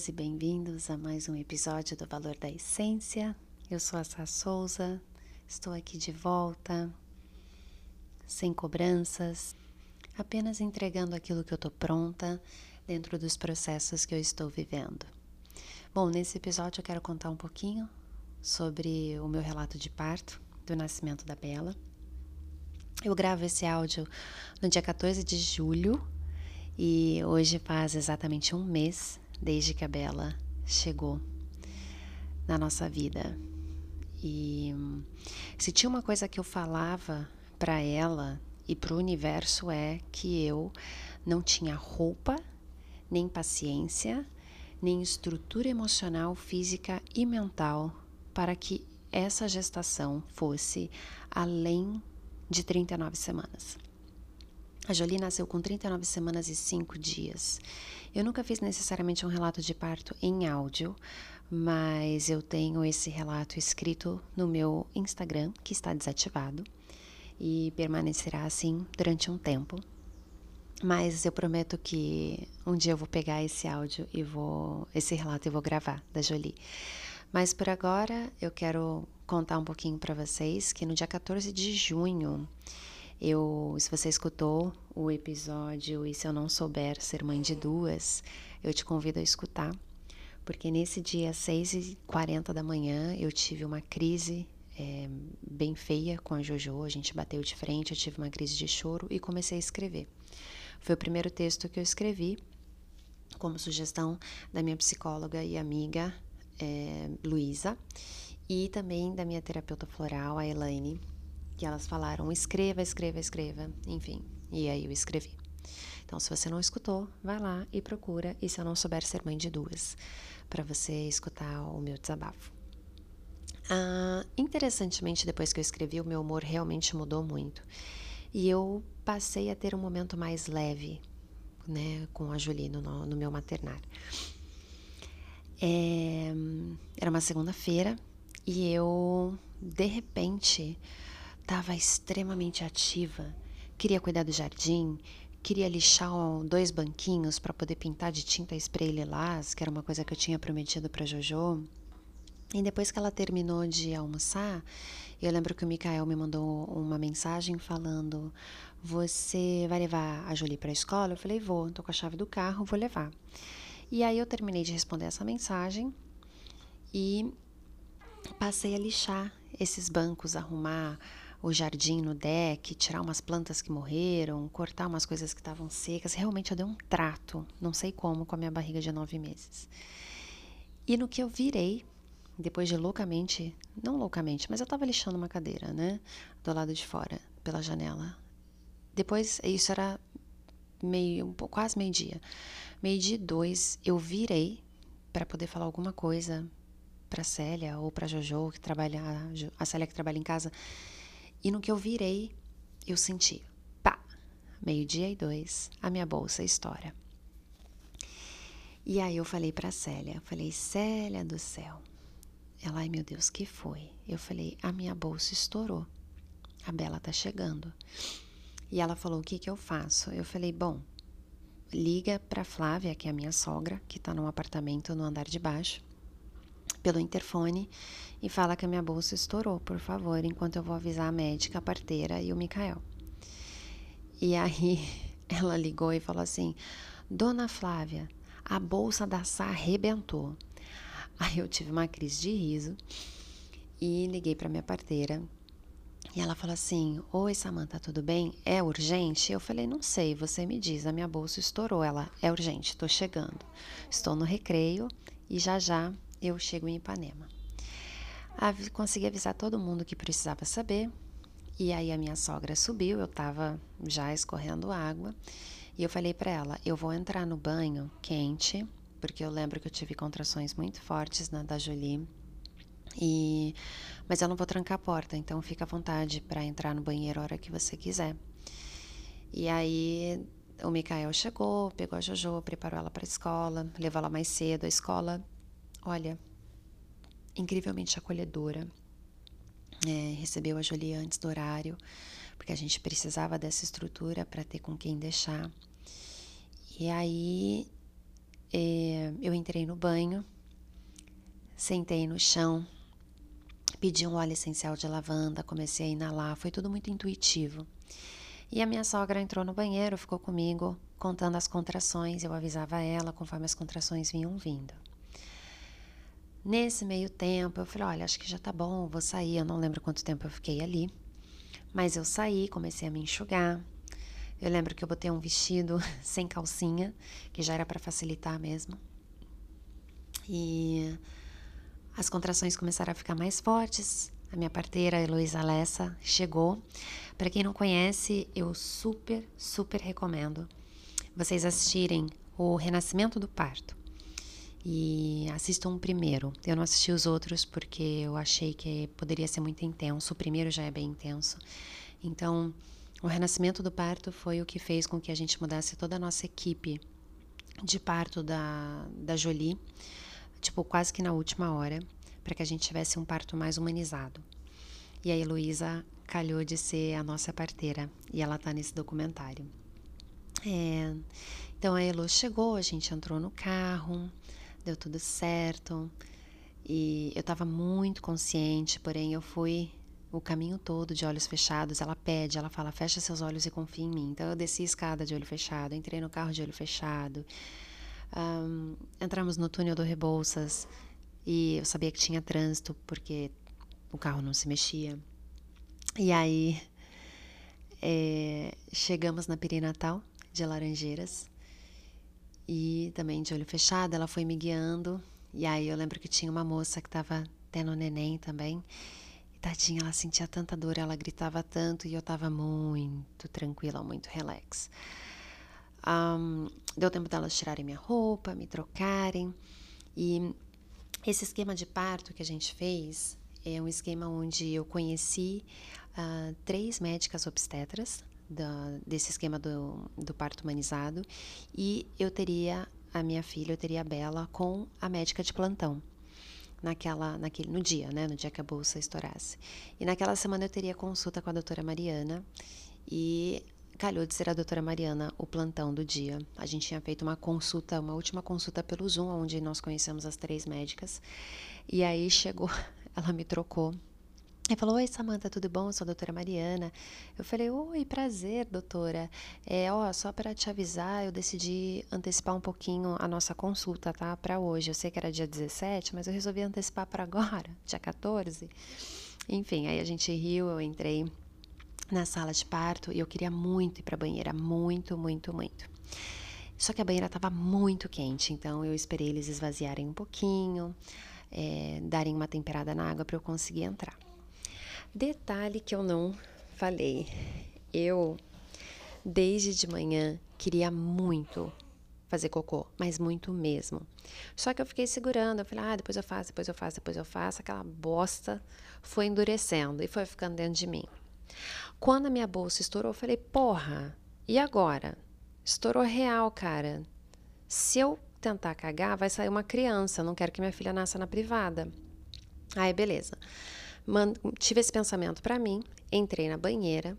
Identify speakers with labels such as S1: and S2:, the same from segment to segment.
S1: bem-vindas e bem-vindos a mais um episódio do Valor da Essência. Eu sou a Sá Souza, estou aqui de volta, sem cobranças, apenas entregando aquilo que eu estou pronta dentro dos processos que eu estou vivendo. Bom, nesse episódio eu quero contar um pouquinho sobre o meu relato de parto, do nascimento da Bela. Eu gravo esse áudio no dia 14 de julho e hoje faz exatamente um mês desde que a Bela chegou na nossa vida. E se tinha uma coisa que eu falava para ela e para o universo é que eu não tinha roupa, nem paciência, nem estrutura emocional, física e mental para que essa gestação fosse além de 39 semanas. A Jolie nasceu com 39 semanas e 5 dias. Eu nunca fiz necessariamente um relato de parto em áudio, mas eu tenho esse relato escrito no meu Instagram, que está desativado, e permanecerá assim durante um tempo. Mas eu prometo que um dia eu vou pegar esse áudio e vou esse relato e vou gravar da Jolie. Mas por agora eu quero contar um pouquinho para vocês que no dia 14 de junho eu, se você escutou o episódio e se eu não souber ser mãe de duas, eu te convido a escutar, porque nesse dia 6h40 da manhã eu tive uma crise é, bem feia com a Jojo, a gente bateu de frente, eu tive uma crise de choro e comecei a escrever. Foi o primeiro texto que eu escrevi, como sugestão da minha psicóloga e amiga é, Luísa, e também da minha terapeuta floral, a Elaine, que elas falaram: escreva, escreva, escreva, enfim. E aí eu escrevi. Então, se você não escutou, vai lá e procura. E se eu não souber ser mãe de duas, para você escutar o meu desabafo. Ah, interessantemente, depois que eu escrevi, o meu humor realmente mudou muito. E eu passei a ter um momento mais leve, né, com a Julie no, no meu maternário. É, era uma segunda-feira e eu, de repente, estava extremamente ativa. Queria cuidar do jardim, queria lixar dois banquinhos para poder pintar de tinta spray lilás, que era uma coisa que eu tinha prometido para Jojo. E depois que ela terminou de almoçar, eu lembro que o Mikael me mandou uma mensagem falando: Você vai levar a Jolie para a escola? Eu falei: Vou, estou com a chave do carro, vou levar. E aí eu terminei de responder essa mensagem e passei a lixar esses bancos, arrumar o jardim no deck, tirar umas plantas que morreram, cortar umas coisas que estavam secas. Realmente eu dei um trato, não sei como, com a minha barriga de nove meses. E no que eu virei, depois de loucamente, não loucamente, mas eu estava lixando uma cadeira, né, do lado de fora, pela janela. Depois, isso era meio, quase meio-dia. Meio-dia dois, eu virei para poder falar alguma coisa para Célia ou para Jojo que trabalha a Célia que trabalha em casa e no que eu virei, eu senti, pá, meio-dia e dois, a minha bolsa estoura. E aí eu falei para Célia, falei, Célia do céu. Ela, ai meu Deus, que foi? Eu falei, a minha bolsa estourou. A Bela tá chegando. E ela falou, o que que eu faço? Eu falei, bom, liga para Flávia, que é a minha sogra, que tá num apartamento no andar de baixo, pelo interfone e fala que a minha bolsa estourou, por favor, enquanto eu vou avisar a médica, a parteira e o Mikael. E aí ela ligou e falou assim: Dona Flávia, a bolsa da Sá arrebentou. Aí eu tive uma crise de riso e liguei para minha parteira. E ela falou assim: Oi, Samanta, tudo bem? É urgente? Eu falei: Não sei, você me diz, a minha bolsa estourou. Ela: É urgente, estou chegando. Estou no recreio e já já eu chego em Ipanema. Consegui avisar todo mundo que precisava saber. E aí a minha sogra subiu, eu estava já escorrendo água. E eu falei para ela: eu vou entrar no banho quente, porque eu lembro que eu tive contrações muito fortes na da Jolie. E mas eu não vou trancar a porta, então fica à vontade para entrar no banheiro a hora que você quiser. E aí o Mikael chegou, pegou a Jojo, preparou ela para a escola, levou ela mais cedo. A escola olha, incrivelmente acolhedora. É, recebeu a Jolie antes do horário, porque a gente precisava dessa estrutura para ter com quem deixar. E aí é, eu entrei no banho, sentei no chão, pedi um óleo essencial de lavanda, comecei a inalar, foi tudo muito intuitivo. E a minha sogra entrou no banheiro, ficou comigo, contando as contrações, eu avisava ela conforme as contrações vinham vindo. Nesse meio tempo, eu falei: olha, acho que já tá bom, vou sair. Eu não lembro quanto tempo eu fiquei ali, mas eu saí, comecei a me enxugar. Eu lembro que eu botei um vestido sem calcinha, que já era para facilitar mesmo. E as contrações começaram a ficar mais fortes. A minha parteira, Heloísa Lessa, chegou. Para quem não conhece, eu super, super recomendo vocês assistirem o Renascimento do Parto. E assistam o primeiro. Eu não assisti os outros porque eu achei que poderia ser muito intenso. O primeiro já é bem intenso. Então, o Renascimento do Parto foi o que fez com que a gente mudasse toda a nossa equipe de parto da, da Jolie, tipo, quase que na última hora, para que a gente tivesse um parto mais humanizado. E a Heloísa calhou de ser a nossa parteira e ela tá nesse documentário. É, então a Elo chegou, a gente entrou no carro, deu tudo certo. E eu estava muito consciente, porém eu fui o caminho todo de olhos fechados. Ela pede, ela fala: fecha seus olhos e confia em mim. Então eu desci a escada de olho fechado, entrei no carro de olho fechado. Um, entramos no túnel do Rebouças e eu sabia que tinha trânsito porque o carro não se mexia. E aí é, chegamos na perinatal de Laranjeiras e também de olho fechado, ela foi me guiando. E aí eu lembro que tinha uma moça que estava tendo neném também. E tadinha, ela sentia tanta dor, ela gritava tanto e eu estava muito tranquila, muito relax. Um, deu tempo delas tirarem minha roupa, me trocarem. E esse esquema de parto que a gente fez é um esquema onde eu conheci uh, três médicas obstetras da, desse esquema do, do parto humanizado e eu teria a minha filha, eu teria a Bela com a médica de plantão naquela, naquele, no dia, né, no dia que a bolsa estourasse. E naquela semana eu teria consulta com a doutora Mariana e calhou de ser a doutora Mariana o plantão do dia. A gente tinha feito uma consulta, uma última consulta pelo Zoom, onde nós conhecemos as três médicas. E aí chegou, ela me trocou ele falou: Oi, Samanta, tudo bom? Eu sou a doutora Mariana. Eu falei: Oi, prazer, doutora. É, ó, só para te avisar, eu decidi antecipar um pouquinho a nossa consulta, tá? Para hoje. Eu sei que era dia 17, mas eu resolvi antecipar para agora, dia 14. Enfim, aí a gente riu, eu entrei na sala de parto e eu queria muito ir para banheira, muito, muito, muito. Só que a banheira estava muito quente, então eu esperei eles esvaziarem um pouquinho, é, darem uma temperada na água para eu conseguir entrar. Detalhe que eu não falei. Eu, desde de manhã, queria muito fazer cocô, mas muito mesmo. Só que eu fiquei segurando, eu falei, ah, depois eu faço, depois eu faço, depois eu faço. Aquela bosta foi endurecendo e foi ficando dentro de mim. Quando a minha bolsa estourou, eu falei, porra, e agora? Estourou real, cara. Se eu tentar cagar, vai sair uma criança. Não quero que minha filha nasça na privada. Aí, beleza tive esse pensamento para mim, entrei na banheira,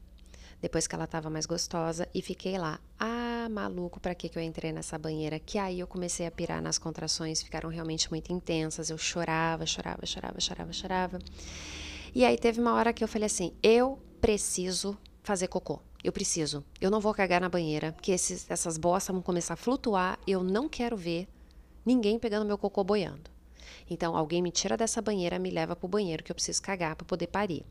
S1: depois que ela estava mais gostosa, e fiquei lá. Ah, maluco, para que, que eu entrei nessa banheira? Que aí eu comecei a pirar nas contrações, ficaram realmente muito intensas. Eu chorava, chorava, chorava, chorava, chorava. E aí teve uma hora que eu falei assim: eu preciso fazer cocô. Eu preciso. Eu não vou cagar na banheira, porque esses, essas bostas vão começar a flutuar. Eu não quero ver ninguém pegando meu cocô boiando. Então, alguém me tira dessa banheira, me leva para o banheiro que eu preciso cagar para poder parir.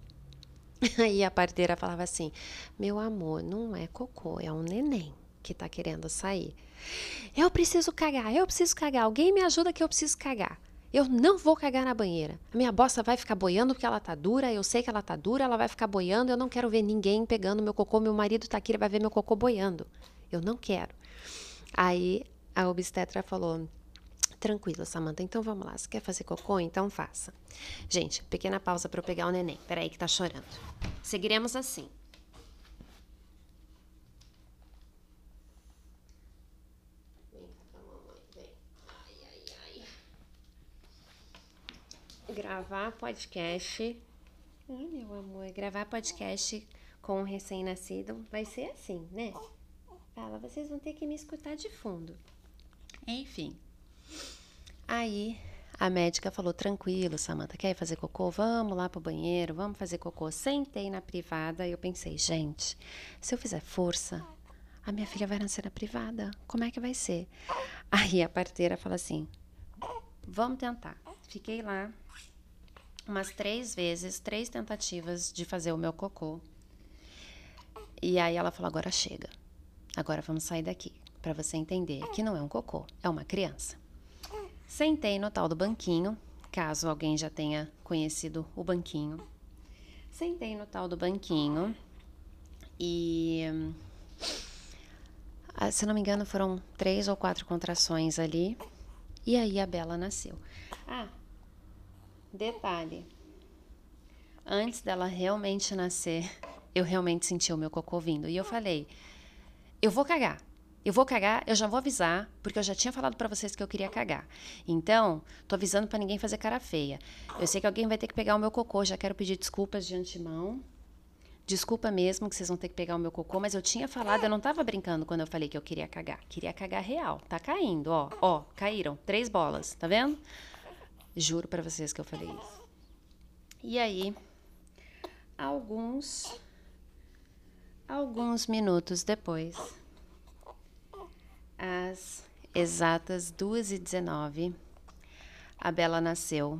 S1: Aí a parteira falava assim: Meu amor, não é cocô, é um neném que tá querendo sair. Eu preciso cagar, eu preciso cagar. Alguém me ajuda que eu preciso cagar. Eu não vou cagar na banheira. A minha bosta vai ficar boiando porque ela tá dura. Eu sei que ela tá dura, ela vai ficar boiando. Eu não quero ver ninguém pegando meu cocô. Meu marido tá aqui, ele vai ver meu cocô boiando. Eu não quero. Aí a obstetra falou: Tranquilo, Samanta. Então vamos lá. Você quer fazer cocô? Então faça. Gente, pequena pausa para eu pegar o neném. Peraí que tá chorando. Seguiremos assim. Vem mamãe. Vem. Ai, ai, ai. Gravar podcast. Ai, meu amor. Gravar podcast com um recém-nascido vai ser assim, né? Fala, vocês vão ter que me escutar de fundo. Enfim, Aí a médica falou: tranquilo, Samanta, quer fazer cocô? Vamos lá pro banheiro, vamos fazer cocô. Sentei na privada e eu pensei: gente, se eu fizer força, a minha filha vai nascer na privada. Como é que vai ser? Aí a parteira fala assim: vamos tentar. Fiquei lá umas três vezes, três tentativas de fazer o meu cocô. E aí ela falou: agora chega. Agora vamos sair daqui. Para você entender que não é um cocô, é uma criança. Sentei no tal do banquinho, caso alguém já tenha conhecido o banquinho. Sentei no tal do banquinho e. Ah, se não me engano, foram três ou quatro contrações ali. E aí a Bela nasceu. Ah, detalhe. Antes dela realmente nascer, eu realmente senti o meu cocô vindo. E eu falei: eu vou cagar. Eu vou cagar, eu já vou avisar, porque eu já tinha falado para vocês que eu queria cagar. Então, tô avisando para ninguém fazer cara feia. Eu sei que alguém vai ter que pegar o meu cocô, já quero pedir desculpas de antemão. Desculpa mesmo que vocês vão ter que pegar o meu cocô, mas eu tinha falado, eu não tava brincando quando eu falei que eu queria cagar. Queria cagar real. Tá caindo, ó. Ó, caíram. Três bolas, tá vendo? Juro para vocês que eu falei isso. E aí, alguns alguns minutos depois, às exatas 2h19, a Bela nasceu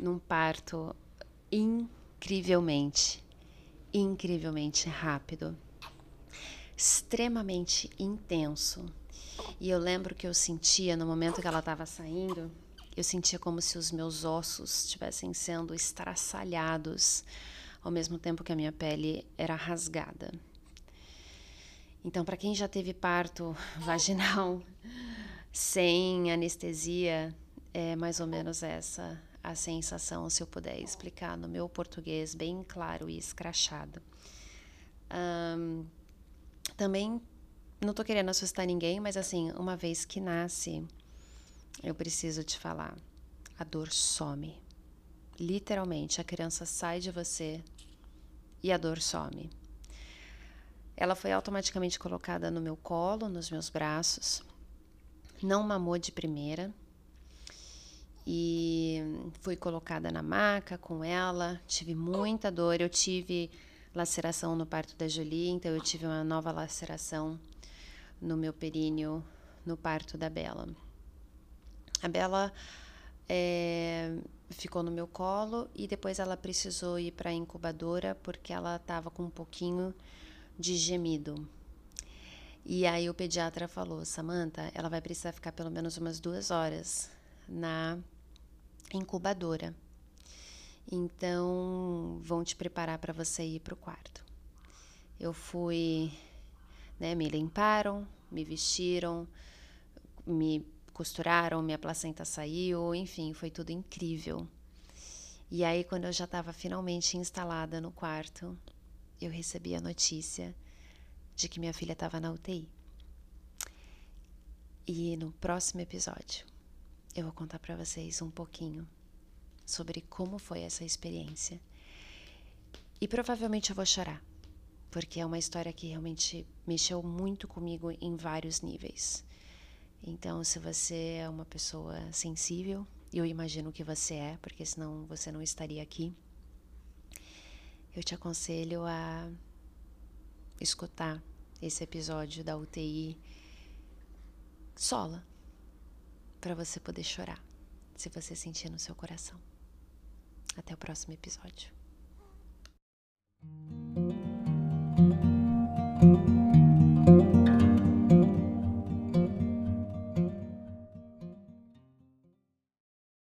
S1: num parto incrivelmente, incrivelmente rápido, extremamente intenso. E eu lembro que eu sentia no momento que ela estava saindo, eu sentia como se os meus ossos estivessem sendo estraçalhados, ao mesmo tempo que a minha pele era rasgada. Então, para quem já teve parto vaginal sem anestesia, é mais ou menos essa a sensação, se eu puder explicar no meu português bem claro e escrachado. Um, também não tô querendo assustar ninguém, mas assim, uma vez que nasce, eu preciso te falar, a dor some. Literalmente, a criança sai de você e a dor some. Ela foi automaticamente colocada no meu colo, nos meus braços. Não mamou de primeira. E fui colocada na maca com ela. Tive muita dor. Eu tive laceração no parto da Julie, então eu tive uma nova laceração no meu períneo no parto da Bela. A Bela é, ficou no meu colo e depois ela precisou ir para a incubadora porque ela estava com um pouquinho de gemido. E aí o pediatra falou: Samantha, ela vai precisar ficar pelo menos umas duas horas na incubadora. Então vão te preparar para você ir para o quarto. Eu fui, né, me limparam, me vestiram, me costuraram, minha placenta saiu, enfim, foi tudo incrível. E aí, quando eu já estava finalmente instalada no quarto, eu recebi a notícia de que minha filha estava na UTI. E no próximo episódio eu vou contar para vocês um pouquinho sobre como foi essa experiência. E provavelmente eu vou chorar, porque é uma história que realmente mexeu muito comigo em vários níveis. Então, se você é uma pessoa sensível, eu imagino que você é, porque senão você não estaria aqui eu te aconselho a escutar esse episódio da UTI sola, para você poder chorar, se você sentir no seu coração. Até o próximo episódio.